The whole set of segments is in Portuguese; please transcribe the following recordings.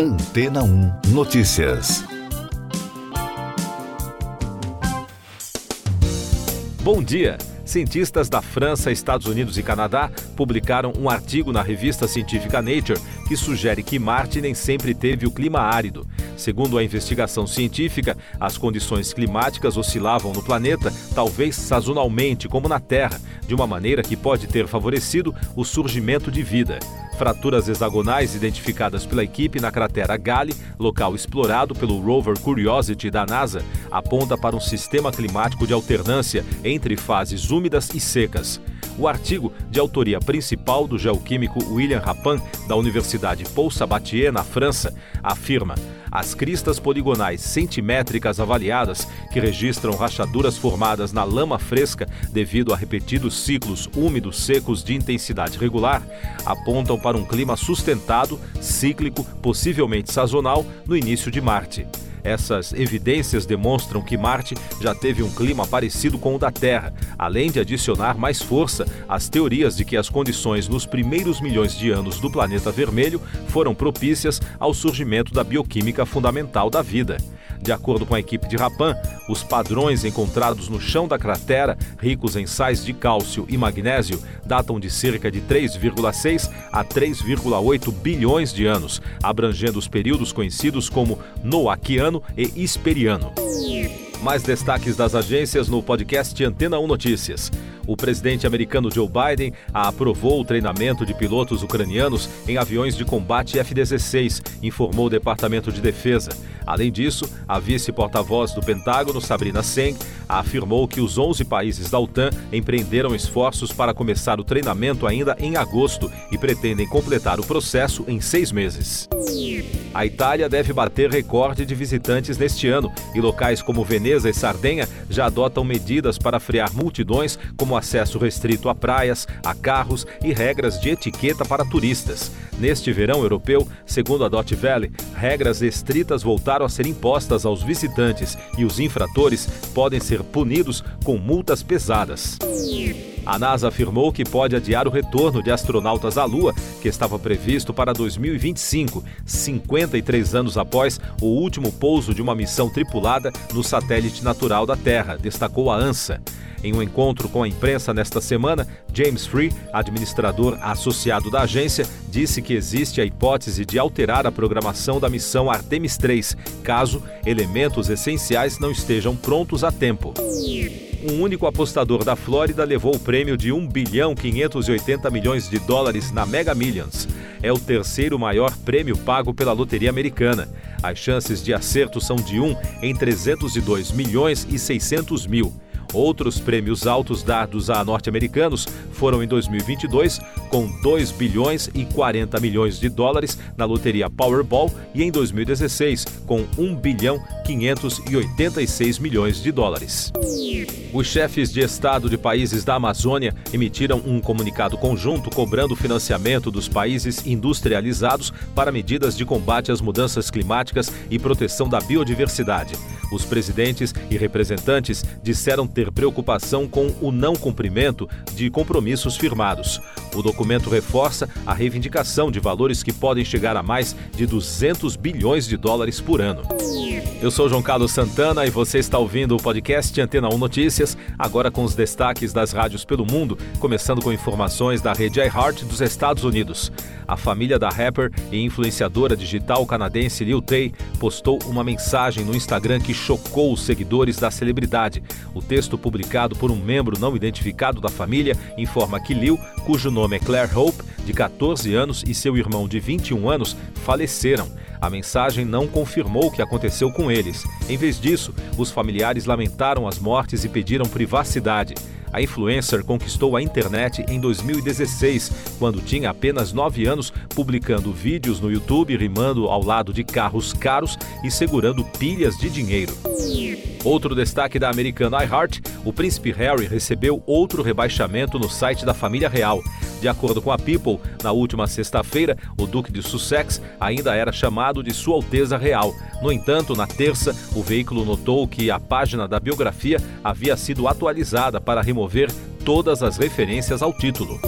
Antena 1 Notícias. Bom dia. Cientistas da França, Estados Unidos e Canadá publicaram um artigo na revista científica Nature que sugere que Marte nem sempre teve o clima árido. Segundo a investigação científica, as condições climáticas oscilavam no planeta, talvez sazonalmente, como na Terra, de uma maneira que pode ter favorecido o surgimento de vida. Fraturas hexagonais identificadas pela equipe na cratera Gale, local explorado pelo rover Curiosity da NASA, aponta para um sistema climático de alternância entre fases úmidas e secas. O artigo, de autoria principal do geoquímico William Rapin, da Universidade Paul Sabatier, na França, afirma as cristas poligonais centimétricas avaliadas, que registram rachaduras formadas na lama fresca devido a repetidos ciclos úmidos secos de intensidade regular, apontam para um clima sustentado, cíclico, possivelmente sazonal, no início de Marte. Essas evidências demonstram que Marte já teve um clima parecido com o da Terra, além de adicionar mais força às teorias de que as condições nos primeiros milhões de anos do planeta vermelho foram propícias ao surgimento da bioquímica fundamental da vida. De acordo com a equipe de Rapin, os padrões encontrados no chão da cratera, ricos em sais de cálcio e magnésio, datam de cerca de 3,6 a 3,8 bilhões de anos, abrangendo os períodos conhecidos como Noaquiano e Hisperiano. Mais destaques das agências no podcast Antena 1 Notícias. O presidente americano Joe Biden aprovou o treinamento de pilotos ucranianos em aviões de combate F-16, informou o Departamento de Defesa. Além disso, a vice-porta-voz do Pentágono, Sabrina Seng, afirmou que os 11 países da OTAN empreenderam esforços para começar o treinamento ainda em agosto e pretendem completar o processo em seis meses. A Itália deve bater recorde de visitantes neste ano e locais como Veneza e Sardenha já adotam medidas para frear multidões, como acesso restrito a praias, a carros e regras de etiqueta para turistas. Neste verão europeu, segundo a Dot Valley, regras estritas voltaram a ser impostas aos visitantes e os infratores podem ser punidos com multas pesadas. A NASA afirmou que pode adiar o retorno de astronautas à Lua, que estava previsto para 2025, 53 anos após o último pouso de uma missão tripulada no satélite natural da Terra, destacou a ANSA. Em um encontro com a imprensa nesta semana, James Free, administrador associado da agência, disse que existe a hipótese de alterar a programação da missão Artemis 3, caso elementos essenciais não estejam prontos a tempo. Um único apostador da Flórida levou o prêmio de 1 bilhão 580 milhões de dólares na Mega Millions. É o terceiro maior prêmio pago pela loteria americana. As chances de acerto são de 1 em 302 milhões e 600 mil. Outros prêmios altos dados a norte-americanos foram em 2022, com 2 bilhões e 40 milhões de dólares na loteria Powerball e em 2016, com 1 bilhão 586 milhões de dólares. Os chefes de Estado de países da Amazônia emitiram um comunicado conjunto cobrando financiamento dos países industrializados para medidas de combate às mudanças climáticas e proteção da biodiversidade. Os presidentes e representantes disseram ter preocupação com o não cumprimento de compromissos firmados. O documento reforça a reivindicação de valores que podem chegar a mais de 200 bilhões de dólares por ano. Eu sou João Carlos Santana e você está ouvindo o podcast Antena 1 Notícias, agora com os destaques das rádios pelo mundo, começando com informações da rede iHeart dos Estados Unidos. A família da rapper e influenciadora digital canadense Lil Tay postou uma mensagem no Instagram que chocou os seguidores da celebridade. O texto publicado por um membro não identificado da família informa que Lil, cujo nome é Claire Hope, de 14 anos, e seu irmão de 21 anos faleceram. A mensagem não confirmou o que aconteceu com eles. Em vez disso, os familiares lamentaram as mortes e pediram privacidade. A influencer conquistou a internet em 2016, quando tinha apenas 9 anos, publicando vídeos no YouTube rimando ao lado de carros caros e segurando pilhas de dinheiro. Outro destaque da americana iHeart, o príncipe Harry recebeu outro rebaixamento no site da família real. De acordo com a People, na última sexta-feira, o Duque de Sussex ainda era chamado de Sua Alteza Real. No entanto, na terça, o veículo notou que a página da biografia havia sido atualizada para remover todas as referências ao título.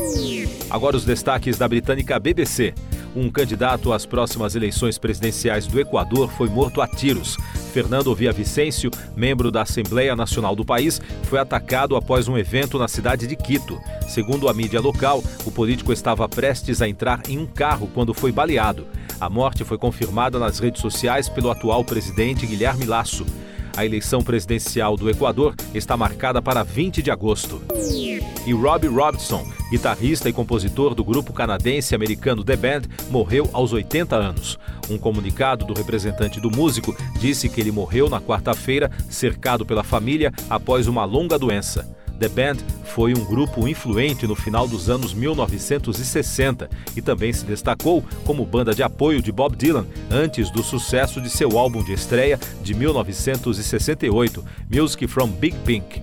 Agora os destaques da britânica BBC. Um candidato às próximas eleições presidenciais do Equador foi morto a tiros. Fernando Vicencio, membro da Assembleia Nacional do país, foi atacado após um evento na cidade de Quito. Segundo a mídia local, o político estava prestes a entrar em um carro quando foi baleado. A morte foi confirmada nas redes sociais pelo atual presidente Guilherme Lasso. A eleição presidencial do Equador está marcada para 20 de agosto. E Robbie Robson, guitarrista e compositor do grupo canadense-americano The Band, morreu aos 80 anos. Um comunicado do representante do músico disse que ele morreu na quarta-feira, cercado pela família após uma longa doença. The Band foi um grupo influente no final dos anos 1960 e também se destacou como banda de apoio de Bob Dylan antes do sucesso de seu álbum de estreia de 1968, Music from Big Pink.